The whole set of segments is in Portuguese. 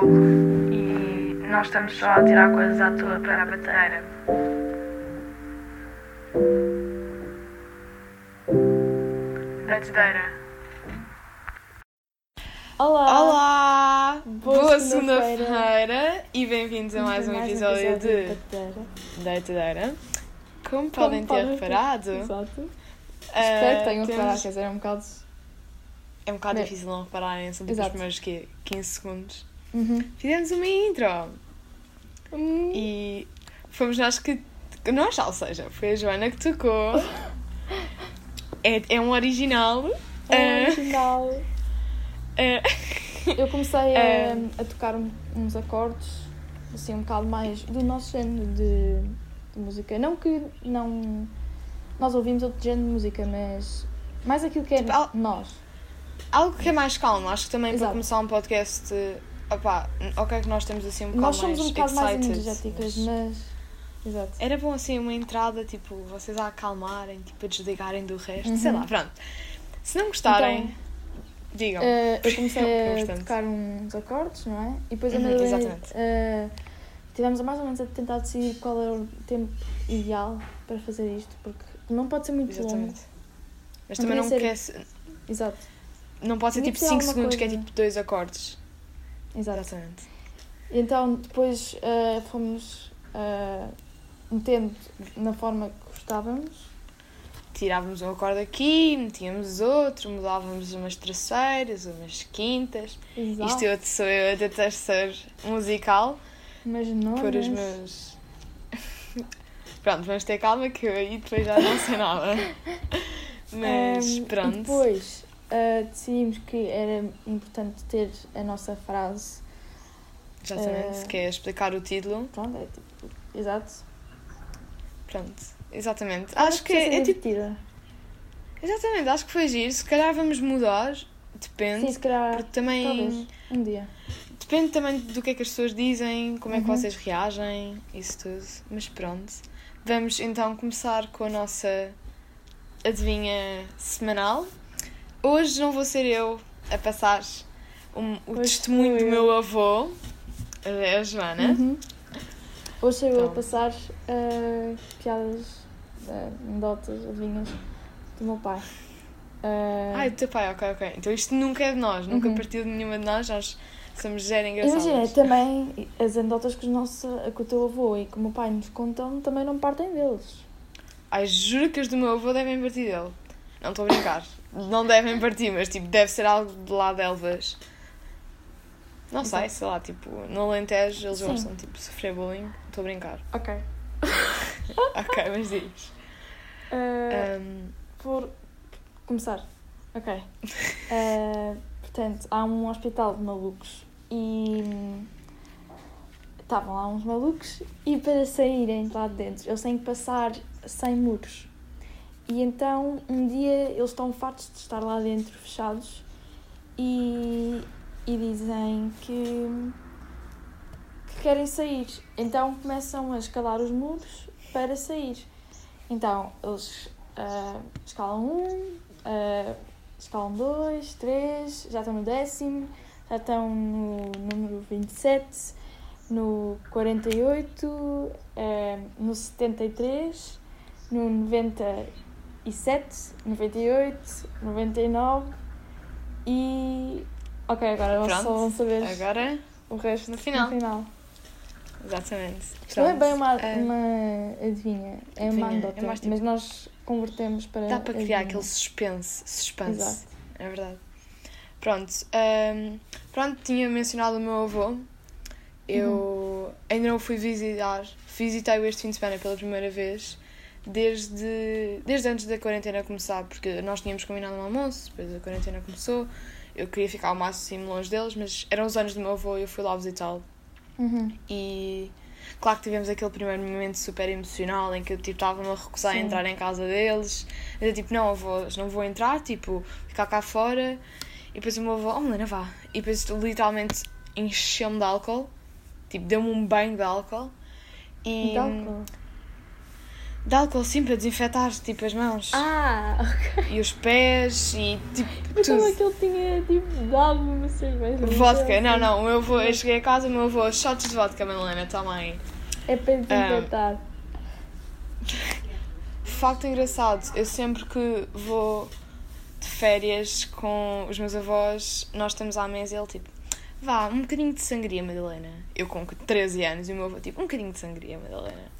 fogo e nós estamos só a tirar coisas à toa para a batedeira. Batedeira. Olá! Olá! Boa Boa segunda-feira. segunda-feira e bem-vindos a mais um episódio de. Deitadeira. Como Como podem ter reparado, Exato. eh, Espero que tenham temos- reparado, quer dizer, é um bocado. É um bocado Bem, difícil não repararem, são tipo os primeiros quê? 15 segundos. Uhum. Fizemos uma intro Hum, e fomos nós que. Nós, ou seja, foi a Joana que tocou. É, é um original. é eh, original. eh, Eu comecei a, Eh. a tocar um- uns acordes, assim, um bocado mais do nosso género de, de música. Não que não. Nós ouvimos outro género de música, mas. Mais aquilo que é Tipo, nós. Algo que é mais calmo, acho que também para Exato. começar um podcast. Opá, ok, que nós temos assim um bocado Nós somos mais um bocado mais energéticas, mas-. Exato. Era bom assim uma entrada, tipo, vocês a acalmarem, tipo, a desligarem do resto, Uhum. sei lá, pronto. Se não gostarem, Então, digam. Eh, eu comecei a tocar uns acordes, não é? E depois Uhum, andei, exatamente. eh, tivemos mais ou menos a tentar decidir qual era o tempo ideal para fazer isto, porque não pode ser muito longo. Exatamente. Mas Não também não podia quer ser- Exato, Não pode ser tipo que ser 5 alguma segundos, que é coisa. tipo dois acordes. Exato. Exatamente. Então depois eh, fomos eh, metendo na forma que gostávamos. Tirávamos um acorde aqui, metíamos outro, mudávamos umas terceiras, umas quintas. Exato. Isto eu sou eu a tentar ser musical. Mas não. pôr os meus. Pronto, vamos ter calma que eu aí depois já não sei nada. Mas E pronto. depois eh, decidimos que era importante ter a nossa frase. Exatamente. eh, Que é explicar o título. Pronto, é tipo. Exato. Pronto. Exatamente. Talvez Acho que precise é, é ser tipo. divertida. Exatamente, acho que foi giro. Se calhar vamos mudar. Depende. Sim, se calhar. Porque também. Talvez. Um dia. Depende também do que é que as pessoas dizem, como é que Uhum. vocês reagem, isso tudo. Mas pronto. Vamos então começar com a nossa adivinha semanal. Hoje não vou ser eu a passar um- o Hoje testemunho do eu. meu avô, é a Joana. Uhum. Hoje sou eu a Então. passar eh, piadas, uh, anedotas, adivinhas do meu pai. Eh, Ai, do teu pai, ok, ok. Então isto nunca é de nós, nunca Uhum. partiu de nenhuma de nós, nós somos zero engraçados. Imagina, também as anedotas que, nosso, que o teu avô e que o meu pai nos contam também não partem deles. Ai, juro que as do meu avô devem partir dele. Não estou a brincar. Não devem partir, mas tipo, deve ser algo de lá de Elvas. Não sei, sei lá, tipo, no Alentejo eles Sim. gostam tipo, de sofrer bullying. Estou a brincar. Ok. ok, mas diz. Um, Por começar. Ok. Eh, portanto, há um hospital de malucos e estavam lá uns malucos e para saírem de lá de dentro eles têm que passar 100 muros. E então um dia eles estão fartos de estar lá dentro fechados e, e dizem que, que querem sair. Então começam a escalar os muros para sair. Então eles ah, escalam um, ah, escalam dois, três, já estão no décimo, já estão no número 27, no 48, ah, no 73, no 97, 98, 99 e. Ok, agora Pronto, só vão saber agora, o resto no final. No final. exatamente. Isto não é Pronto. bem uma, uma adivinha, é Adivinha, uma é anedota, mais tipo- mas nós convertemos para. Dá para criar adivinha. aquele suspense. Suspense. Exato. É verdade. Pronto. um, pronto, tinha mencionado o meu avô. Eu Uhum. ainda não fui visitar. Visitei-o este fim de semana pela primeira vez. Desde, desde antes da quarentena começar, porque nós tínhamos combinado um almoço, depois a quarentena começou. Eu queria ficar ao máximo longe deles, mas eram os anos do meu avô e eu fui lá visitá-lo. Uhum. E claro que tivemos aquele primeiro momento super emocional em que eu tipo, estava-me a recusar a Sim. entrar em casa deles. Eu tipo, não, avô, não vou entrar, tipo, ficar cá fora. E depois o meu avô, oh Melena, vá. E depois literalmente encheu-me de álcool, tipo, deu-me um banho de álcool. E, Então, de álcool sim para desinfetar tipo as mãos Ah, ok. e os pés e tipo Eu pensava tudo. que ele tinha tipo dado uma cerveja. Vodka, não, não, o meu avô, eu cheguei a casa, o meu avô, shots de vodka, Madalena, toma aí. É para desinfetar. Facto engraçado, eu sempre que vou de férias com os meus avós, nós estamos à mesa e ele tipo, vá, um bocadinho de sangria, Madalena. Eu com 13 anos e o meu avô tipo, um bocadinho de sangria, Madalena.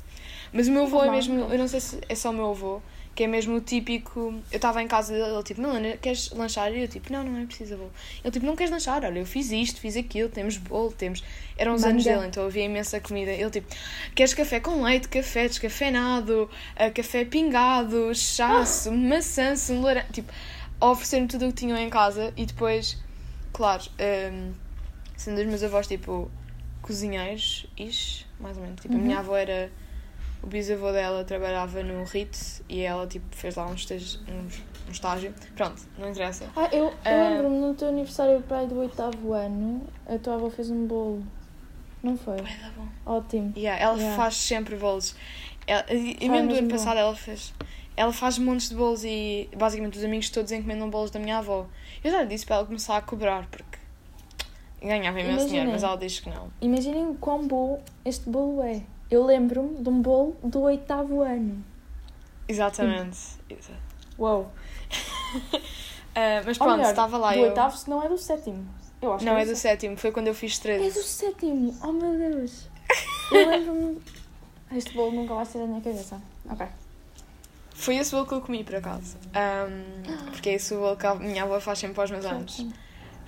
Mas o meu avô é mesmo, eu não sei se é só o meu avô, que é mesmo o típico. Eu estava em casa dele, ele tipo, Madalena, queres lanchar? E eu tipo, não, não é preciso, avô. Ele tipo, não queres lanchar? Olha, eu fiz isto, fiz aquilo, temos bolo, temos. Eram os anos dele, então havia imensa comida. Ele tipo, queres café com leite, café descafeinado, ah, café pingado, chá, sumo, maçã. Tipo, oferecer-me tudo o que tinham em casa e depois, claro, hum, sendo os meus avós tipo cozinheiros, ish, mais ou menos. Tipo, a minha avó era. O bisavô dela trabalhava no RIT e ela tipo, fez lá um estágio, um, um estágio. Pronto, não interessa. Ah, eu, eu Ah. lembro-me no teu aniversário para aí do oitavo ano, a tua avó fez um bolo. Não foi? Vai dar bom. Ótimo. Yeah, ela Yeah. faz sempre bolos. Ela, e mesmo do ano mesmo passado ela fez. Ela faz montes de bolos e basicamente os amigos todos encomendam bolos da minha avó. Eu já disse para ela começar a cobrar porque ganhava imenso dinheiro, mas ela diz que não. Imaginem quão bom este bolo é. Eu lembro-me de um bolo do oitavo ano. Exatamente. Exa- Uau. Ah, mas pronto, melhor, estava lá do eu. oitavo, se não é do sétimo. Eu acho Não, que é do sétimo, foi quando eu fiz É 13. do sétimo. Oh meu Deus. Eu lembro-me. Este bolo nunca vai sair da minha cabeça. Ok. Foi esse bolo que eu comi, por acaso. Ahm, porque é esse o bolo que a minha avó faz sempre para os meus anos.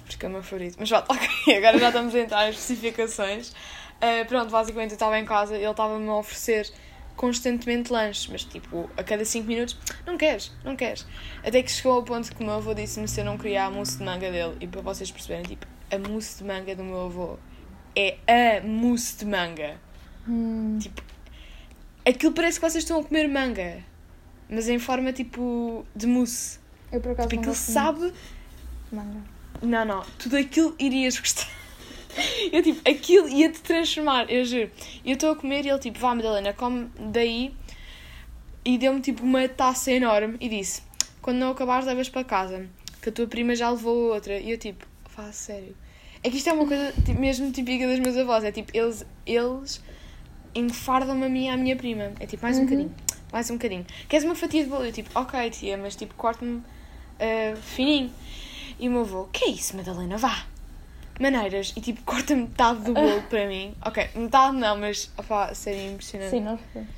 Porque é o meu favorito. Mas pronto, ok, agora já estamos a entrar em especificações. Ah, pronto, basicamente eu estava em casa e ele estava-me a oferecer constantemente lanches, mas tipo, a cada 5 minutos, não queres, não queres. Até que chegou ao ponto que o meu avô disse-me se eu não queria a mousse de manga dele. E para vocês perceberem, tipo, a mousse de manga do meu avô é a mousse de manga. Hum, Aquilo parece que vocês estão a comer manga, mas em forma tipo de mousse. eu por acaso Tipo, não aquilo sabe. manga. Não, não, tudo aquilo irias gostar. Eu tipo, aquilo ia-te transformar, eu juro. Eu estou a comer e ele tipo, vá Madalena, come daí. E deu-me tipo uma taça enorme e disse: Quando não acabares, levas para casa, que a tua prima já levou outra. E eu tipo, vá sério. É que isto é uma coisa tipo, mesmo típica dos meus avós, é tipo, eles, eles enfardam-me a mim e à minha prima. É tipo, mais um Uhum. bocadinho, mais um bocadinho. Queres uma fatia de bolo? Eu tipo, ok tia, mas tipo, corte-me ah, fininho. E o meu avô, que é isso, Madalena? Vá! Maneiras. E tipo, corta metade do bolo para mim. Ok, metade não, mas opá, seria impressionante. Sim, fomos.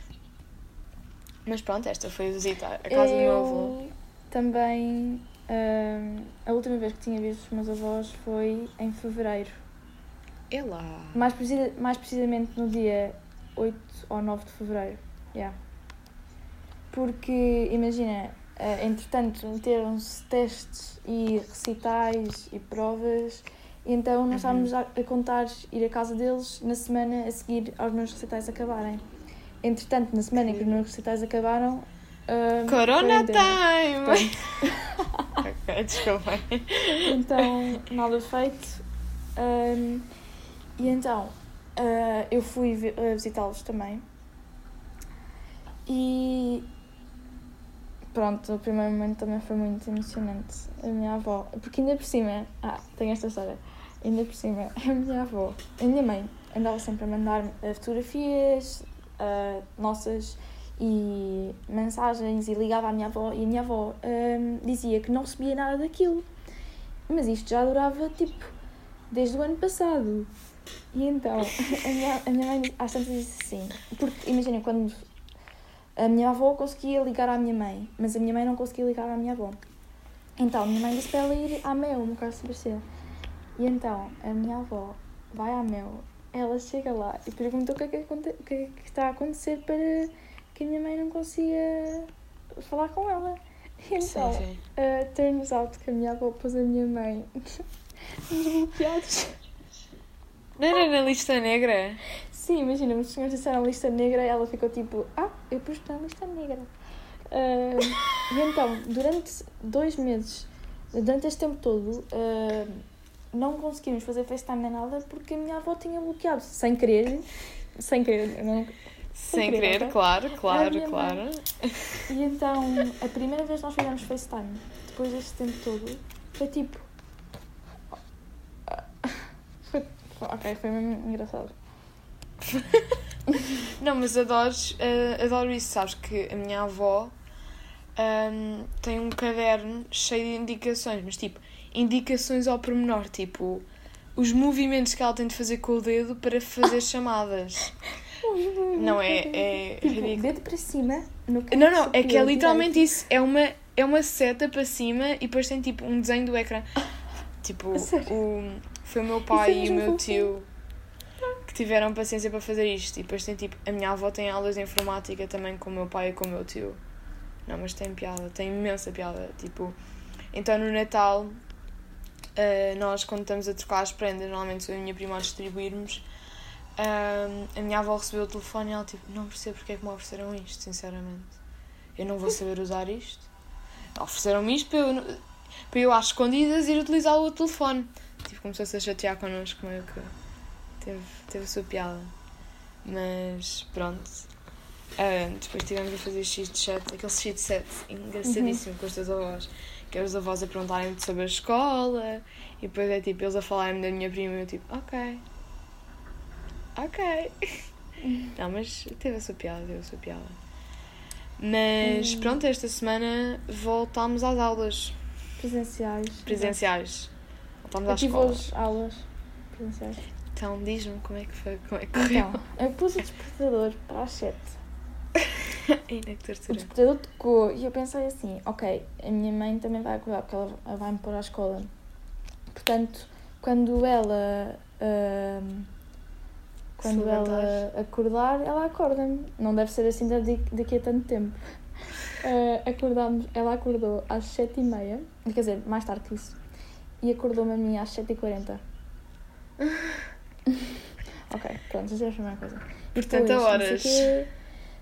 Mas pronto, esta foi a visita à casa do meu avô. Eu também. hum, a última vez que tinha visto os meus avós foi em fevereiro. É lá. Mais, precisa, mais precisamente no dia 8 ou 9 de fevereiro. Yeah. Porque, imagina, eh, entretanto, meteram-se testes e recitais e provas, então nós Uhum. estávamos a, a contar ir à casa deles na semana a seguir aos meus recitais acabarem. Entretanto, na semana em que os meus recitais acabaram. hum, Corona time! ok, desculpa. Então, nada feito. Ahm, e então, ah, eu fui vi- visitá-los também. E pronto, o primeiro momento também foi muito emocionante. A minha avó, porque ainda por cima, ah, tem esta história. Ainda por cima, a minha avó, a minha mãe, andava sempre a mandar-me ah, fotografias ah, nossas e mensagens e ligava à minha avó e a minha avó ahm, dizia que não recebia nada daquilo. Mas isto já durava tipo desde o ano passado. E então a minha, a minha mãe às tantas disse assim, porque imaginem quando a minha avó conseguia ligar à minha mãe, mas a minha mãe não conseguia ligar à minha avó. Então a minha mãe disse para ela ir à Mel, no caso de Barcelona. E então a minha avó vai à Mel, ela chega lá e pergunta o que é que, o que, é que está a acontecer para que a minha mãe não consiga falar com ela. E então, Sim, sim. Uh, turns out que a minha avó pôs a minha mãe nos bloqueados. Não era na lista negra? Sim, imagina, os senhores disseram lista negra e ela ficou tipo, ah, eu pus na lista negra. Uh, e então, durante dois meses, durante este tempo todo, uh, não conseguimos fazer FaceTime nem nada porque a minha avó tinha bloqueado, sem querer, sem querer, não, Sem querer, querer, ok? claro, claro, claro. mãe. E então, a primeira vez que nós fizemos FaceTime, depois deste tempo todo, foi tipo. Foi, ok, foi mesmo engraçado. Não, mas adoro, eh, adoro isso, sabes que a minha avó ahm, tem um caderno cheio de indicações, mas tipo, indicações ao pormenor, tipo, os movimentos que ela tem de fazer com o dedo para fazer chamadas. Não é, é Tipo, ridículo. dedo para cima, no Não, não, é que é literalmente isso. É uma, é uma seta para cima e depois tem tipo um desenho do ecrã. Tipo, o, foi o meu Isso pai é e o meu fofinho. tio que tiveram paciência para fazer isto. E depois tem tipo, a minha avó tem aulas de informática também com o meu pai e com o meu tio. Não, mas tem piada, tem imensa piada. Tipo, então no Natal, eh, nós quando estamos a trocar as prendas, normalmente sou eu e a minha prima a distribuirmos. Ahm, a minha avó recebeu o telefone e ela tipo, não percebo porque é que me ofereceram isto, sinceramente. Eu não vou saber usar isto. Ofereceram-me isto para eu, para eu às escondidas ir utilizar o telefone. Tipo, começou-se a chatear connosco, meio que teve, teve a sua piada. Mas pronto. Ah, depois tivemos a fazer X de chat, aquele X de set engraçadíssimo com os teus avós. Que os avós a perguntarem-me sobre a escola e depois é tipo eles a falarem-me da minha prima e eu tipo, ok. Ok. Não, mas teve a sua piada, teve a sua piada. Mas Hum. pronto, esta semana voltámos às aulas Presenciais. presenciais. Voltámos à Eu tive escola. hoje aulas presenciais. Então diz-me como é que foi, como é que correu. Então, eu pus o despertador para as 7. Ainda que O tortura. despertador tocou e eu pensei assim, ok, a minha mãe também vai acordar porque ela vai me pôr à escola. Portanto, quando ela ahm, quando Se ela acordar, ela acorda-me. Não deve ser assim daqui, a tanto tempo. Ah, acordámos, ela acordou às 7h30, quer dizer, mais tarde que isso, e acordou-me a mim às 7h40. ok, pronto, essa é a primeira coisa. E Portanto, depois, a horas.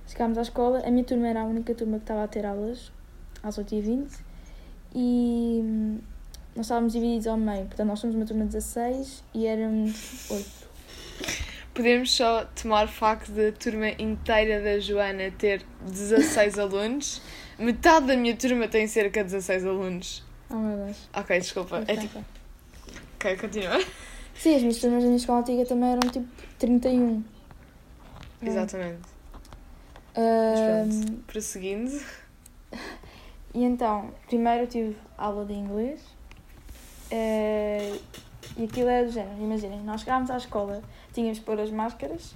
Chegámos à escola, a minha turma era a única turma que estava a ter aulas às 8h20 e hum, nós estávamos divididos ao meio, portanto nós somos uma turma de 16 e éramos 8. Podemos só tomar facto da turma inteira da Joana ter 16 alunos. Metade da minha turma tem cerca de 16 alunos. Oh meu Deus. Ok, desculpa. É tipo. Ok, continua. Sim, as minhas turmas da minha escola antiga também eram tipo 31. É. Exatamente. Mas pronto, prosseguindo. e então, primeiro eu tive aula de inglês eh, e aquilo era do género, imaginem, nós chegámos à escola, tínhamos que pôr as máscaras,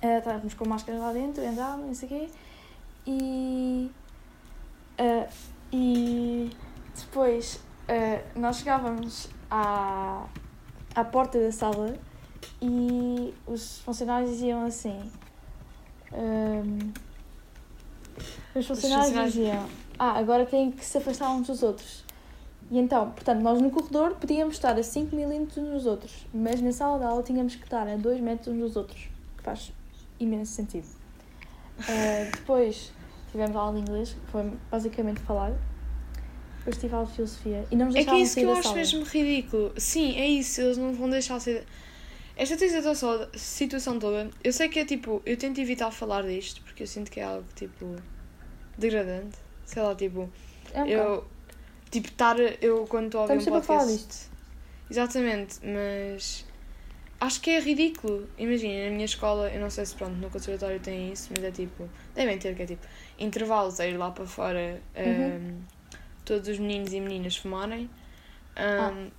eh, estávamos com máscaras lá dentro, andávamos, não sei o quê, e, eh, e depois eh, nós chegávamos à, à porta da sala e os funcionários diziam assim. Ehm, os funcionários funcionários- diziam: Ah, agora têm que se afastar uns dos outros. E então, portanto, nós no corredor podíamos estar a 5 milímetros uns dos outros, mas na sala de aula tínhamos que estar a 2 metros uns dos outros, que faz imenso sentido. Ah, depois tivemos aula de inglês, que foi basicamente falar. Depois tive aula de filosofia e não nos É é isso que sair eu acho mesmo ridículo. Sim, é isso. Eles não vão deixar ser. Esta situação, toda, eu sei que é tipo. Eu tento evitar falar disto porque eu sinto que é algo tipo. degradante. Sei lá, tipo. É um bocado. eu. Tipo, estar. Eu quando estou a ouvir Estamos um a falar podcast. Exatamente, mas. Acho que é ridículo. Imagina, na minha escola, eu não sei se pronto, no conservatório tem isso, mas é tipo. Devem ter, que é tipo. Intervalos a ir lá para fora. Uhum. um, todos os meninos e meninas fumarem. Ah. Um,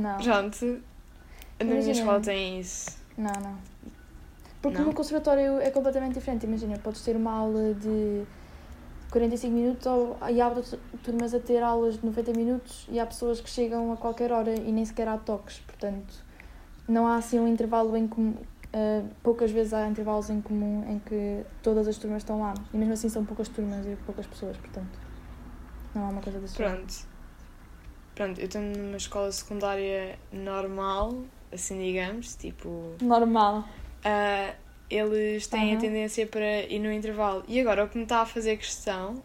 Não. Pronto. Na minha escola tem isso. Não, não. Porque Não? no conservatório é completamente diferente. Imagina, podes ter uma aula de 45 minutos ou, e há turmas a ter aulas de 90 minutos e há pessoas que chegam a qualquer hora e nem sequer há toques. Portanto, não há assim um intervalo em comum. ah, poucas vezes há intervalos em comum em que todas as turmas estão lá. E mesmo assim são poucas turmas e poucas pessoas, portanto. Não há uma coisa desse. Pronto. Pronto, eu estou numa escola secundária normal, assim digamos, tipo. Normal. ah, eles têm a Aham. tendência para ir no intervalo. E agora o que me está a fazer questão.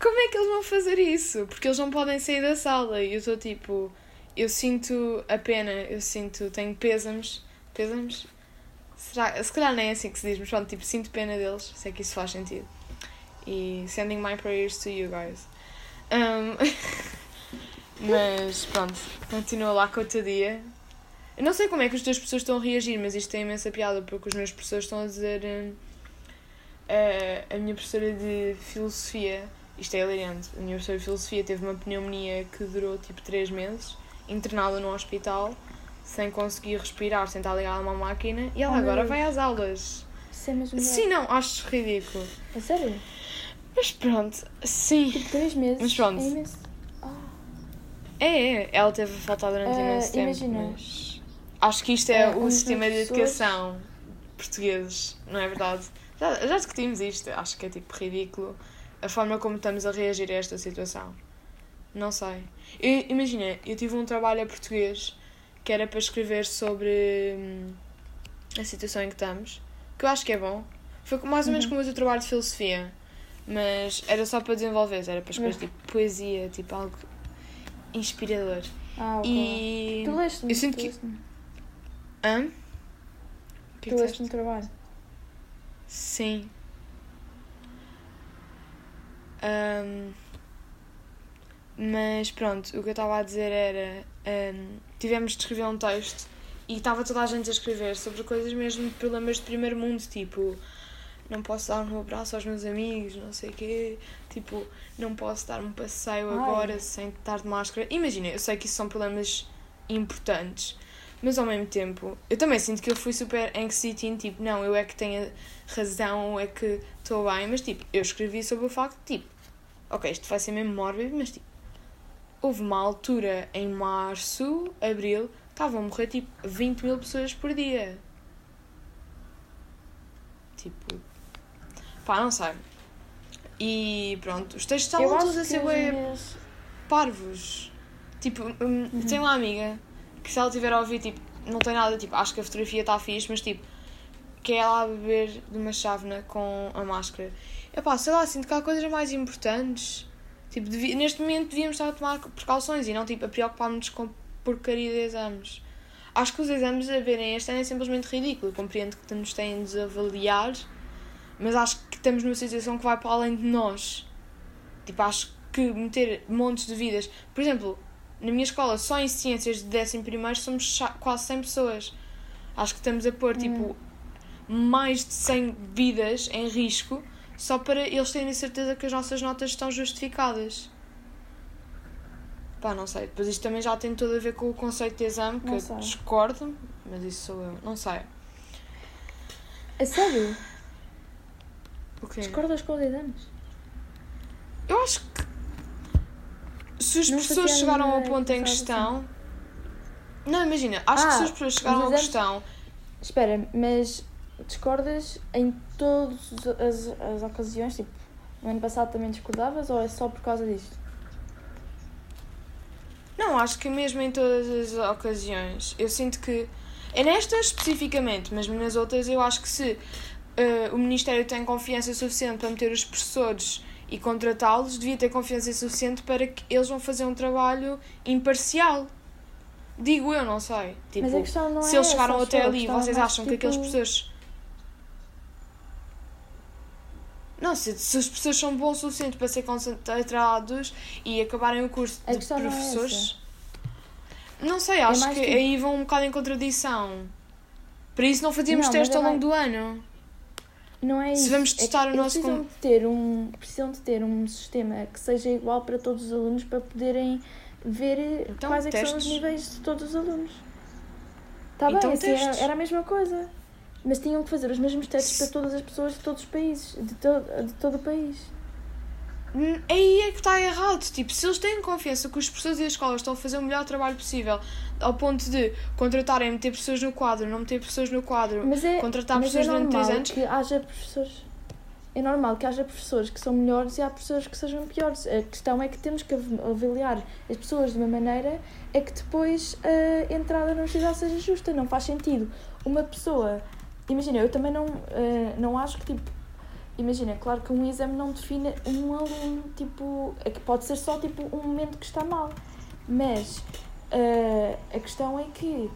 Como é que eles vão fazer isso? Porque eles não podem sair da sala. E eu estou tipo. Eu sinto a pena, eu sinto. Tenho pésamos. Pésamos? Será, se calhar nem é assim que se diz, mas pronto, tipo, sinto pena deles, sei que isso faz sentido. E sending my prayers to you guys. Um, mas pronto, continua lá com o teu dia. Eu não sei como é que os teus professores estão a reagir, mas isto tem imensa piada porque os meus professores estão a dizer. hum, a, minha professora de filosofia, isto é hilariante, a minha professora de filosofia teve uma pneumonia que durou tipo 3 meses, internada no hospital, sem conseguir respirar, sem estar ligada a uma máquina, e ela Oh, agora vai às aulas. Isso é mesmo Sim, não, acho ridículo. A sério? Mas pronto, sim. Tipo, três meses. Mas pronto. É imenso. É, é, ela teve a faltar durante Ah, imenso tempo, imagina. mas acho que isto é Ah, o sistema de educação portugueses, não é verdade? Já, já discutimos isto, acho que é tipo ridículo a forma como estamos a reagir a esta situação. Não sei. Imagina, eu tive um trabalho a português que era para escrever sobre hum, a situação em que estamos, que eu acho que é bom. Foi mais ou menos Uhum. como o teu trabalho de filosofia, mas era só para desenvolver, era para escrever Uhum. tipo poesia, tipo algo inspirador. Ah, ok. E. Tu leste-me? eu sinto que-. Hã? Que é Tu que leste no trabalho. Sim. Ahm, mas pronto, o que eu estava a dizer era. ahm, tivemos de escrever um texto e estava toda a gente a escrever sobre coisas mesmo de problemas de primeiro mundo, tipo. Não posso dar um abraço aos meus amigos, não sei o quê. Tipo, não posso dar um passeio Ai. agora sem estar de máscara. Imagina, eu sei que isso são problemas importantes, mas ao mesmo tempo, eu também sinto que eu fui super anxiety, tipo, não, eu é que tenho razão, é que estou bem, mas tipo, eu escrevi sobre o facto, tipo, ok, isto vai ser mesmo mórbido, mas tipo, houve uma altura em março, abril, estavam a morrer tipo 20 mil pessoas por dia. Tipo, pá, não sei. E pronto, os textos estavam todos a ser parvos. Tipo, hum, Uhum. tenho uma amiga que se ela tiver a ouvir, tipo, não tem nada, tipo, acho que a fotografia está fixe, mas tipo, que é ela a beber de uma chávena com a máscara. Epá, sei lá, sinto que há coisas mais importantes. Tipo, devi- neste momento devíamos estar a tomar precauções e não, tipo, a preocupar-nos com porcaria de exames. Acho que os exames a verem este ano é simplesmente ridículo. Eu compreendo que nos têm de avaliar, mas acho que estamos numa situação que vai para além de nós. Tipo, acho que meter montes de vidas. Por exemplo, na minha escola, só em ciências de 11 somos cha- quase 100 pessoas. Acho que estamos a pôr, tipo, mais de 100 vidas em risco só para eles terem certeza que as nossas notas estão justificadas. Pá, não sei. Depois isto também já tem tudo a ver com o conceito de exame, que Não eu sei. discordo, mas isso sou eu. Não sei. A sério? O quê? Discordas com os exames? Eu acho que se os Não professores fazia chegaram ao ponto que em pensavas questão. Não, imagina, acho que Ah, se os professores chegaram os à exames- questão. Espera, mas discordas em todas as, as ocasiões? Tipo, no ano passado também discordavas ou é só por causa disto? Não, acho que mesmo em todas as ocasiões. Eu sinto que. É nesta especificamente, mas nas outras eu acho que se eh, o Ministério tem confiança suficiente para meter os professores e contratá-los, devia ter confiança suficiente para que eles vão fazer um trabalho imparcial. Digo eu, não sei. Tipo, mas a questão não se é eles essa, chegaram acho até ali, é vocês acham que tipo, aqueles professores. Não, se, se os professores são bons o suficiente para ser concentrados e acabarem o curso A de questão não é professores. Não sei, acho mais que tipo- aí vão um bocado em contradição. Para isso não fazíamos Não, teste é ao longo do ano. Não é Se isso. vamos É testar que o nosso precisam de ter um Precisam de ter um sistema que seja igual para todos os alunos para poderem ver eh, Então, quais é que são os níveis de todos os alunos. Está Então, bem, assim, era, era a mesma coisa. Mas tinham que fazer os mesmos testes para todas as pessoas de todos os países, de, to de todo o país. Hum, Aí é que está errado. Tipo, se eles têm confiança que os professores e as escolas estão a fazer o melhor trabalho possível, ao ponto de contratarem, meter pessoas no quadro, não meter pessoas no quadro, Mas é, contratar é pessoas durante normal três anos. que haja professores. É normal que haja professores que são melhores e há professores que sejam piores. A questão é que temos que av- avaliar as pessoas de uma maneira é que depois a entrada na universidade seja justa. Não faz sentido uma pessoa. Imagina, eu também não, eh, não acho que tipo. Imagina, claro que um exame não define um aluno, tipo. É pode ser só tipo um momento que está mal. Mas eh, a questão é que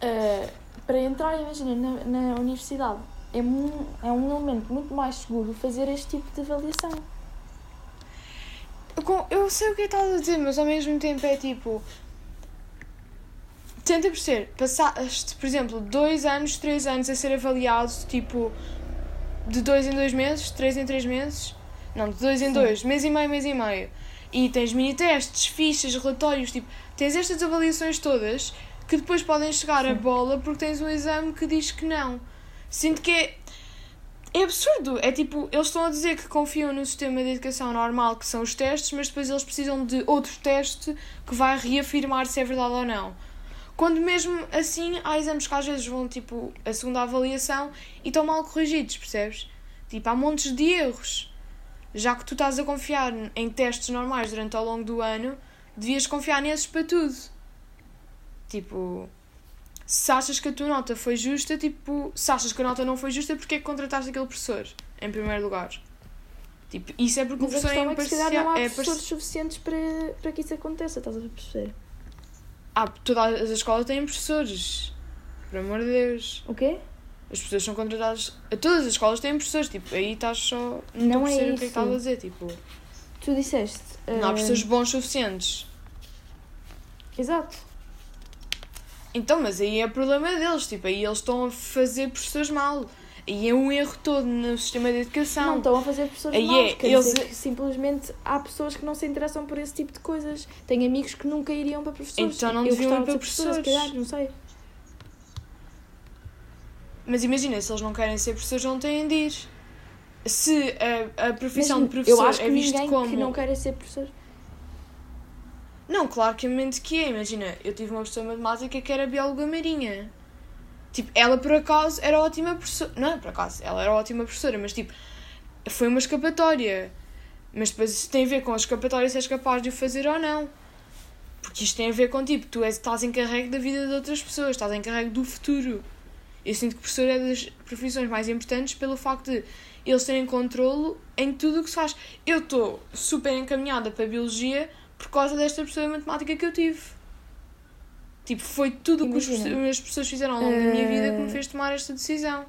eh, para entrar, imagina, na, na universidade, é, mu- é um elemento muito mais seguro fazer este tipo de avaliação. Eu sei o que estás a dizer, mas ao mesmo tempo é tipo. Tenta perceber, passaste, por exemplo, dois anos, três anos a ser avaliado, tipo, de dois em dois meses, três em três meses, não, de dois em Sim. dois, mês e meio, mês e meio. E tens mini-testes, fichas, relatórios, tipo, tens estas avaliações todas que depois podem chegar a Sim. bola porque tens um exame que diz que não. Sinto que é, é absurdo. É tipo, eles estão a dizer que confiam no sistema de educação normal, que são os testes, mas depois eles precisam de outro teste que vai reafirmar se é verdade ou não. Quando mesmo assim há exames que às vezes vão tipo a segunda avaliação e estão mal corrigidos, percebes? Tipo, há montes de erros. Já que tu estás a confiar em testes normais durante ao longo do ano, devias confiar nesses para tudo. Tipo, se achas que a tua nota foi justa, tipo, se achas que a nota não foi justa, porque é que contrataste aquele professor, em primeiro lugar? Tipo, isso é porque Mas o professor é é imparcial. É professores parci- suficientes para, para que isso aconteça, estás a perceber? Ah, todas as escolas têm professores. Por amor de Deus. O quê? As pessoas são contratadas. Todas as escolas têm professores, tipo, aí estás só. Não é perceber o que é que isso. estás a dizer, tipo. Tu disseste. Não há eh, professores bons suficientes. Exato. Então, mas aí é problema deles, tipo, aí eles estão a fazer professores mal. Aí é um erro todo no sistema de educação. Não estão a fazer pessoas Aí maus, é, quer eles- dizer que simplesmente há pessoas que não se interessam por esse tipo de coisas. Tenho amigos que nunca iriam para professores. Então não deviam ir para se professores. calhar, não sei. Mas imagina, se eles não querem ser professores, não têm de ir. Se a, a profissão Mas de professor eu acho que é ninguém como. que não quer ser professor. Não, claro que mente que é. Imagina, eu tive uma professora de matemática que era bióloga marinha. Tipo, ela por acaso era ótima professora. Não é por acaso, ela era ótima professora, mas tipo, foi uma escapatória. Mas depois isso tem a ver com a escapatória se és capaz de o fazer ou não. Porque isto tem a ver com tipo, tu és, estás encarregue da vida de outras pessoas, estás encarregue do futuro. Eu sinto que professor é das profissões mais importantes pelo facto de eles terem controlo em tudo o que se faz. Eu estou super encaminhada para a biologia por causa desta professora de matemática que eu tive. Tipo, foi tudo o que os as pessoas fizeram ao longo da minha vida que me Eh, fez tomar esta decisão.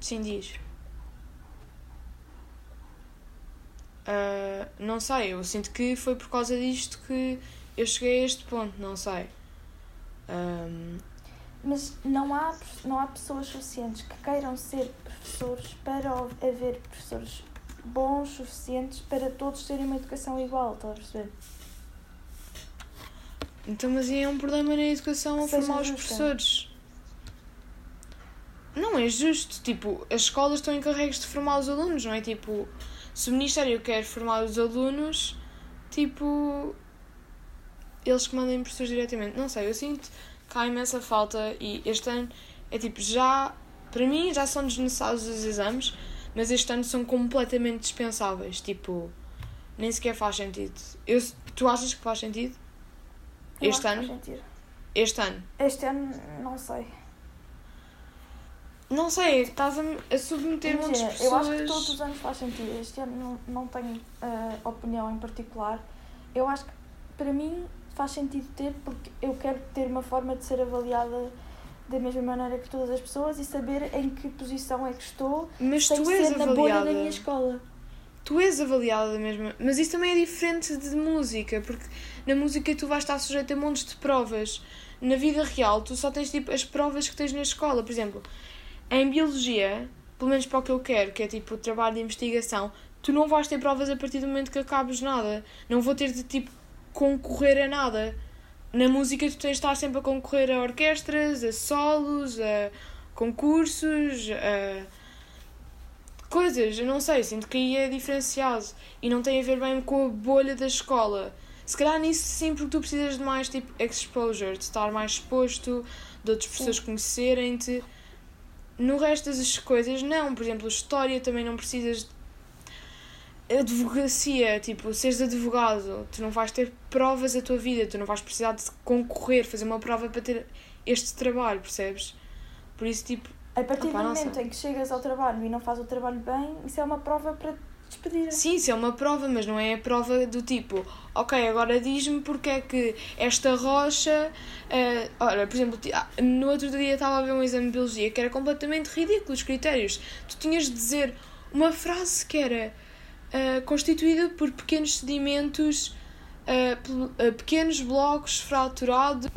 Sim, diz. Ah, não sei, eu sinto que foi por causa disto que eu cheguei a este ponto, não sei. Ahm, Mas não há, não há pessoas suficientes que queiram ser professores para haver professores bons suficientes para todos terem uma educação igual, estás a perceber? então, mas é um problema na educação a seja formar os justa. professores. Não é justo, tipo, as escolas estão encarregues de formar os alunos, não é? Tipo, se o Ministério quer formar os alunos, tipo, eles que mandem professores diretamente. Não sei, eu sinto que há imensa falta e este ano é tipo, já, para mim já são desnecessários os exames, mas este ano são completamente dispensáveis, tipo, nem sequer faz sentido. Eu, tu achas que faz sentido? Eu Este ano? sentido. Este ano? Este ano, não sei. Não sei, estás a, a submeter muitas Imagina, pessoas. eu acho que todos os anos faz sentido. Este ano não, não tenho eh, opinião em particular. Eu acho que para mim faz sentido ter, porque eu quero ter uma forma de ser avaliada da mesma maneira que todas as pessoas e saber em que posição é que estou Mas sem tu és ser na bolha da avaliada. minha escola. Tu és avaliada da mesma. Mas isso também é diferente de música, porque na música tu vais estar sujeito a montes de provas. Na vida real, tu só tens tipo as provas que tens na escola. Por exemplo, em biologia, pelo menos para o que eu quero, que é tipo o trabalho de investigação, tu não vais ter provas a partir do momento que acabes nada. Não vou ter de tipo concorrer a nada. Na música tu tens de estar sempre a concorrer a orquestras, a solos, a concursos, a coisas, eu não sei, sinto que aí é diferenciado e não tem a ver bem com a bolha da escola. Se calhar nisso sim, porque tu precisas de mais tipo exposure, de estar mais exposto, de outras pessoas conhecerem-te. No resto das coisas, não. Por exemplo, história também não precisas de. Advocacia, tipo, seres advogado, tu não vais ter provas a tua vida, tu não vais precisar de concorrer, fazer uma prova para ter este trabalho, percebes? Por isso, tipo, A partir Opa, do momento sei. em que chegas ao trabalho e não fazes o trabalho bem, isso é uma prova para despedir. Sim, isso é uma prova, mas não é a prova do tipo, ok, agora diz-me porque é que esta rocha. eh, olha, por exemplo, ah, no outro dia estava a ver um exame de biologia que era completamente ridículo os critérios. Tu tinhas de dizer uma frase que era eh, constituída por pequenos sedimentos, eh, pequenos blocos fraturados.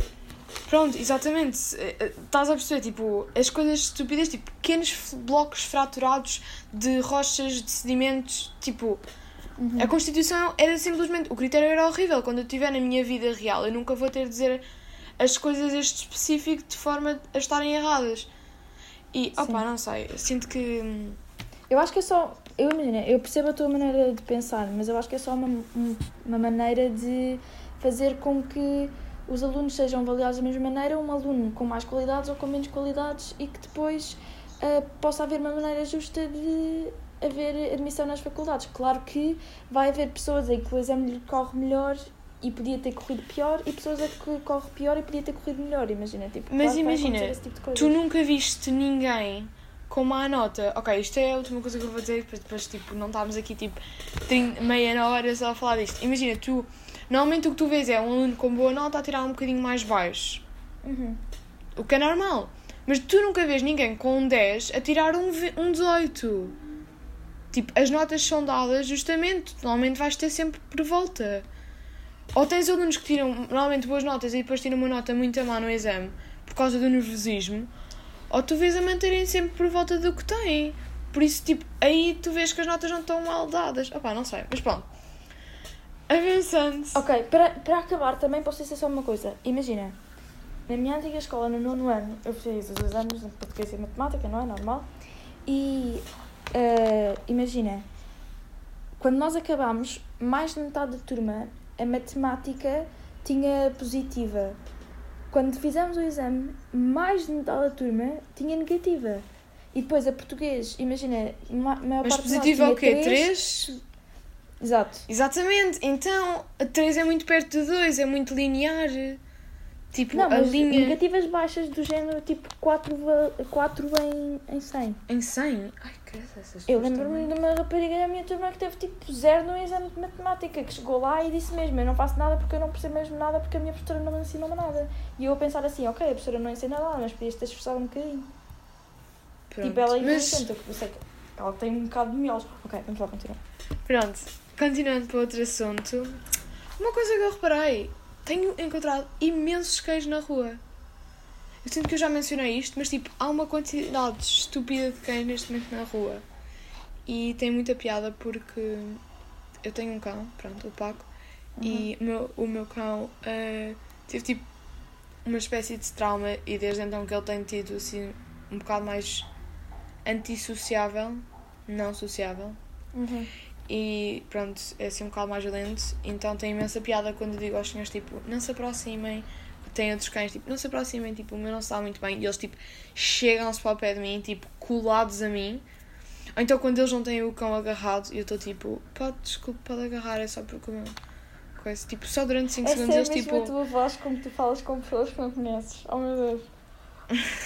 Pronto, exatamente. Estás a perceber, tipo, as coisas estúpidas, tipo, pequenos blocos fraturados de rochas, de sedimentos, tipo, Uhum. a Constituição era simplesmente. O critério era horrível. Quando eu estiver na minha vida real, eu nunca vou ter de dizer as coisas este específico de forma a estarem erradas. E, opá, Sim. não sei. Sinto que. Eu acho que é só. Eu imagino, eu percebo a tua maneira de pensar, mas eu acho que é só uma, um- uma maneira de fazer com que os alunos sejam avaliados da mesma maneira, um aluno com mais qualidades ou com menos qualidades e que depois ah, possa haver uma maneira justa de haver admissão nas faculdades. Claro que vai haver pessoas em que o exame lhe corre melhor e podia ter corrido pior e pessoas a que corre pior e podia ter corrido melhor, imagina. Tipo, Mas claro imagina, tipo. Tu nunca viste ninguém com má nota. Ok, isto é a última coisa que eu vou dizer, depois, depois tipo, não estamos aqui tipo 30, meia hora só a falar disto. Imagina, tu. Normalmente o que tu vês é um aluno com boa nota a tirar um bocadinho mais baixo. Uhum. O que é normal. Mas tu nunca vês ninguém com um 10 a tirar um, um 18. Tipo, as notas são dadas justamente. Normalmente vais ter sempre por volta. Ou tens alunos que tiram normalmente boas notas e depois tiram uma nota muito má no exame por causa do nervosismo. Ou tu vês a manterem sempre por volta do que têm. Por isso, tipo, aí tu vês que as notas não estão mal dadas. Opá, não sei. Mas pronto. Avançando. Ok, para, para acabar também posso dizer só uma coisa. Imagina, na minha antiga escola, no nono ano, eu fiz os exames de português e matemática, não é normal? E eh, imagina, quando nós acabámos, mais de metade da turma, a matemática tinha positiva. Quando fizemos o exame, mais de metade da turma tinha negativa. E depois a português, imagina, a maior Mas parte positivo é o quê? três. 3? Exato. Exatamente, então a 3 é muito perto de 2, é muito linear. Tipo, Não, a mas linha negativas baixas do género tipo 4, 4 em, em 100. em 100. Ai, que essas Eu lembro-me de uma rapariga da minha turma que teve tipo 0 no exame de matemática, que chegou lá e disse mesmo: Eu não faço nada porque eu não percebo mesmo nada porque a minha professora não me ensinou nada. E eu a pensar assim: Ok, a professora não ensina nada, mas podias ter esforçado um bocadinho. Pronto. Tipo, ela é Mas, eu sei que ela tem um bocado de miolos. Ok, vamos lá continuar. pronto, continuando para outro assunto. Uma coisa que eu reparei: tenho encontrado imensos cães na rua. Eu sinto que eu já mencionei isto, mas tipo, há uma quantidade estúpida de cães neste momento na rua. E tem muita piada porque eu tenho um cão, pronto, o Paco, e o meu, o meu cão eh, teve tipo uma espécie de trauma e desde então que ele tem tido assim um bocado mais antissociável, não sociável, Uhum. E pronto, é assim um bocado mais violento, então tem imensa piada quando eu digo aos senhores tipo, não se aproximem, tem outros cães tipo, não se aproximem, tipo, o meu não está muito bem, e eles tipo chegam-se para o pé de mim, tipo, colados a mim. Ou então quando eles não têm o cão agarrado eu estou tipo, pode, desculpe, pode agarrar, é só porque o meu coisa, tipo, só durante 5 Essa segundos é eles tipo. a tua voz como tu falas com pessoas que não conheces. Oh meu Deus.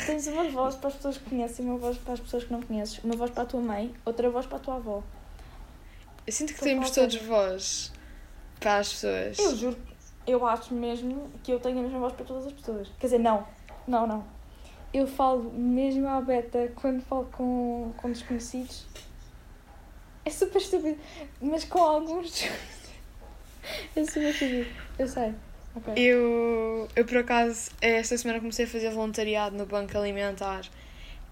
Tens uma voz para as pessoas que conheces uma voz para as pessoas que não conheces. Uma voz para a tua mãe, outra voz para a tua avó. Eu sinto que temos todos voz para as pessoas. Eu juro, eu acho mesmo que eu tenho a mesma voz para todas as pessoas. Quer dizer, não. Não, não. Eu falo mesmo à beta quando falo com, com desconhecidos. É super estúpido, mas com alguns. é super estúpido, eu sei. Ok. Eu, eu, por acaso, esta semana comecei a fazer voluntariado no Banco Alimentar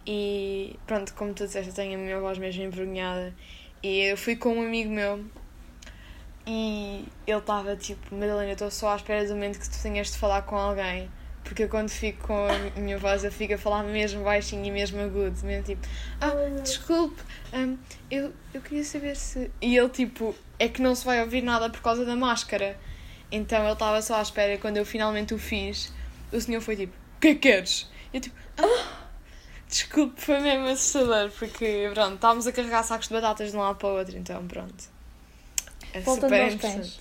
e, pronto, como tu disseste, eu tenho a minha voz mesmo envergonhada. E eu fui com um amigo meu e ele estava tipo, Madalena, eu estou só à espera do momento que tu tenhas de falar com alguém. Porque eu quando fico com a minha voz, eu fico a falar mesmo baixinho e mesmo agudo. Mesmo tipo, ah, desculpe, hum, eu, eu queria saber se. E ele, tipo, é que não se vai ouvir nada por causa da máscara. Então ele estava só à espera e quando eu finalmente o fiz, o senhor foi tipo, o que é que queres? E eu tipo, ah, desculpe, foi mesmo assustador, porque pronto, estávamos a carregar sacos de batatas de um lado para o outro, então pronto. É Voltando super interessante. cães.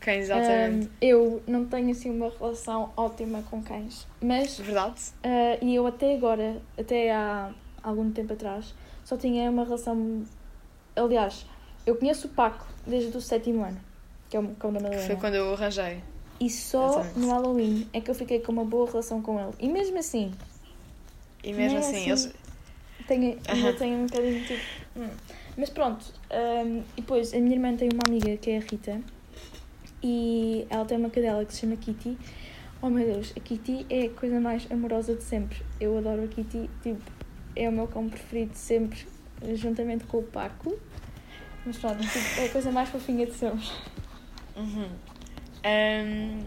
Cães, exatamente. Ahm, eu não tenho assim uma relação ótima com cães, mas Verdade? ah, e eu até agora, até há algum tempo atrás, só tinha uma relação. Aliás, Eu conheço o Paco desde o sétimo ano, que é o que é o dono da Foi Helena. quando eu o arranjei. E só Exatamente. no Halloween é que eu fiquei com uma boa relação com ele. E mesmo assim, E mesmo Nem assim, assim. eles. tenho, ainda tenho um bocadinho tipo. hum. Mas pronto, hum, e depois a minha irmã tem uma amiga que é a Rita e ela tem uma cadela que se chama Kitty. Oh meu Deus, a Kitty é a coisa mais amorosa de sempre. Eu adoro a Kitty, tipo, é o meu cão preferido de sempre, juntamente com o Paco. Mas pronto, tipo, é a coisa mais fofinha de sempre. Uhum. Ahm,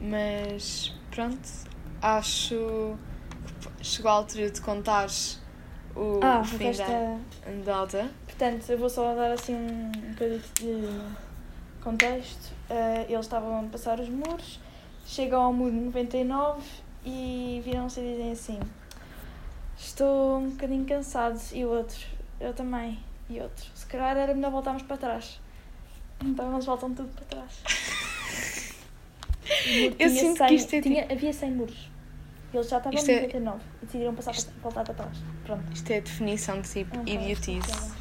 mas pronto, acho chegou a altura de contares o Ah, fim resto da Delta. Portanto, eu vou só dar assim um bocadinho de contexto. Eh, eles estavam a passar os muros, chegam ao muro 99 e viram-se e dizem assim: Estou um bocadinho cansados. E o outro, eu também. E outro, se calhar era melhor voltarmos para trás. Então eles voltam tudo para trás. Eu sinto que 100 isto é tipo- tinha, Havia 100 muros. Eles já estavam Isto no é- 99 e decidiram passar isto- para, voltar para trás. Pronto. Isto é a definição de tipo É um idiotice.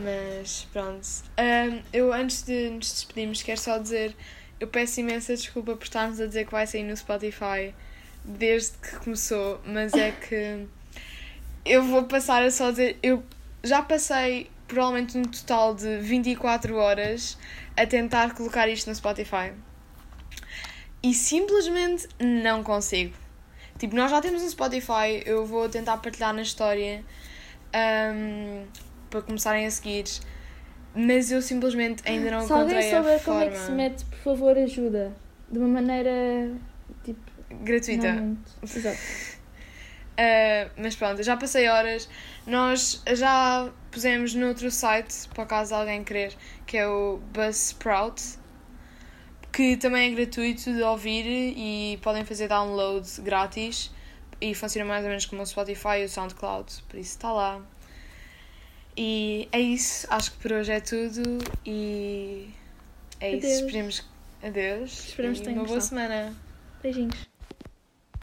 Mas pronto. Ahm, eu antes de nos despedirmos quero só dizer, eu peço imensa desculpa por estarmos a dizer que vai sair no Spotify desde que começou, mas é que eu vou passar a só dizer, eu já passei provavelmente um total de 24 horas a tentar colocar isto no Spotify. E simplesmente não consigo. Tipo, nós já temos um Spotify, eu vou tentar partilhar na história ahm, para começarem a seguir. Mas eu simplesmente ainda não Se alguém encontrei a souber forma como é que se mete, por favor, ajuda. De uma maneira, tipo, gratuita. muito... Exato. Uh, mas pronto, já passei horas. Nós já pusemos noutro site, por caso alguém querer, que é o Buzzsprout, que também é gratuito de ouvir e podem fazer download grátis e funciona mais ou menos como o Spotify e o SoundCloud, por isso está lá. E é isso, acho que por hoje é tudo e é Adeus. isso. Esperemos. Adeus. Esperemos e que tenham uma boa gostado. semana. Beijinhos.